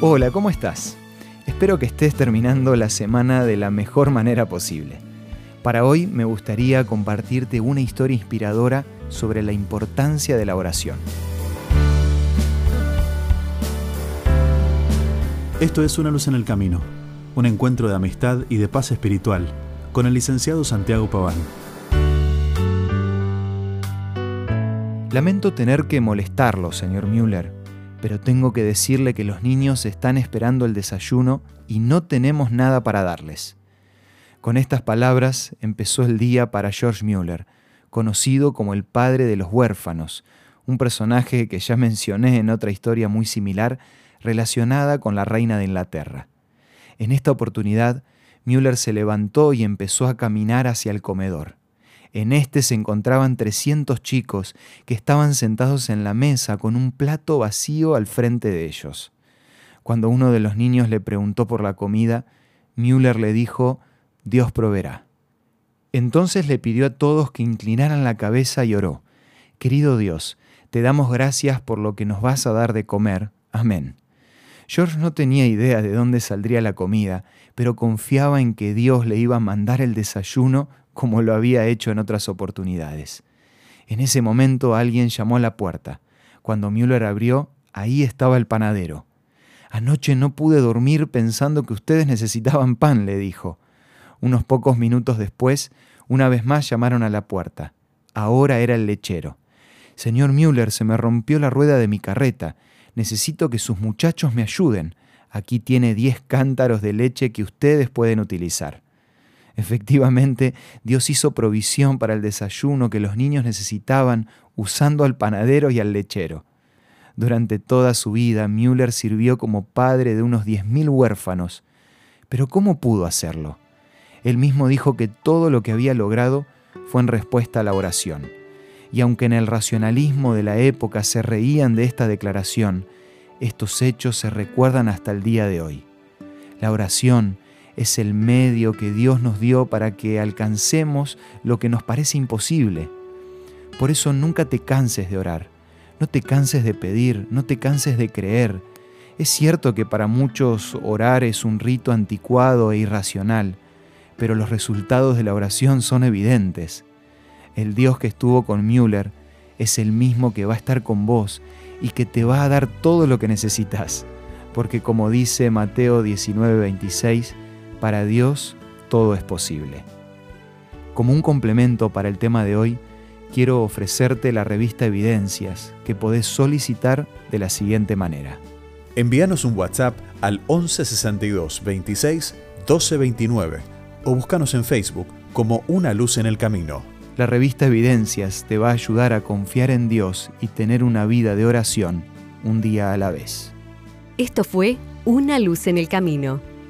Hola, ¿cómo estás? Espero que estés terminando la semana de la mejor manera posible. Para hoy me gustaría compartirte una historia inspiradora sobre la importancia de la oración. Esto es Una luz en el camino, un encuentro de amistad y de paz espiritual con el licenciado Santiago Paván. Lamento tener que molestarlo, señor Müller, pero tengo que decirle que los niños están esperando el desayuno y no tenemos nada para darles. Con estas palabras empezó el día para George Müller, conocido como el padre de los huérfanos, un personaje que ya mencioné en otra historia muy similar relacionada con la reina de Inglaterra. En esta oportunidad, Müller se levantó y empezó a caminar hacia el comedor. En este se encontraban 300 chicos que estaban sentados en la mesa con un plato vacío al frente de ellos. Cuando uno de los niños le preguntó por la comida, Müller le dijo, Dios proveerá. Entonces le pidió a todos que inclinaran la cabeza y oró, Querido Dios, te damos gracias por lo que nos vas a dar de comer. Amén. George no tenía idea de dónde saldría la comida, pero confiaba en que Dios le iba a mandar el desayuno como lo había hecho en otras oportunidades. En ese momento alguien llamó a la puerta. Cuando Müller abrió, ahí estaba el panadero. Anoche no pude dormir pensando que ustedes necesitaban pan, le dijo. Unos pocos minutos después, una vez más llamaron a la puerta. Ahora era el lechero. Señor Müller, se me rompió la rueda de mi carreta. Necesito que sus muchachos me ayuden. Aquí tiene diez cántaros de leche que ustedes pueden utilizar. Efectivamente, Dios hizo provisión para el desayuno que los niños necesitaban usando al panadero y al lechero. Durante toda su vida, Müller sirvió como padre de unos 10.000 huérfanos. Pero ¿cómo pudo hacerlo? Él mismo dijo que todo lo que había logrado fue en respuesta a la oración. Y aunque en el racionalismo de la época se reían de esta declaración, estos hechos se recuerdan hasta el día de hoy. La oración es el medio que Dios nos dio para que alcancemos lo que nos parece imposible. Por eso nunca te canses de orar, no te canses de pedir, no te canses de creer. Es cierto que para muchos orar es un rito anticuado e irracional, pero los resultados de la oración son evidentes. El Dios que estuvo con Müller es el mismo que va a estar con vos y que te va a dar todo lo que necesitas, porque como dice Mateo 19:26, para Dios todo es posible. Como un complemento para el tema de hoy, quiero ofrecerte la revista Evidencias que podés solicitar de la siguiente manera. Envíanos un WhatsApp al 1162 26 1229 o búscanos en Facebook como Una Luz en el Camino. La revista Evidencias te va a ayudar a confiar en Dios y tener una vida de oración un día a la vez. Esto fue Una Luz en el Camino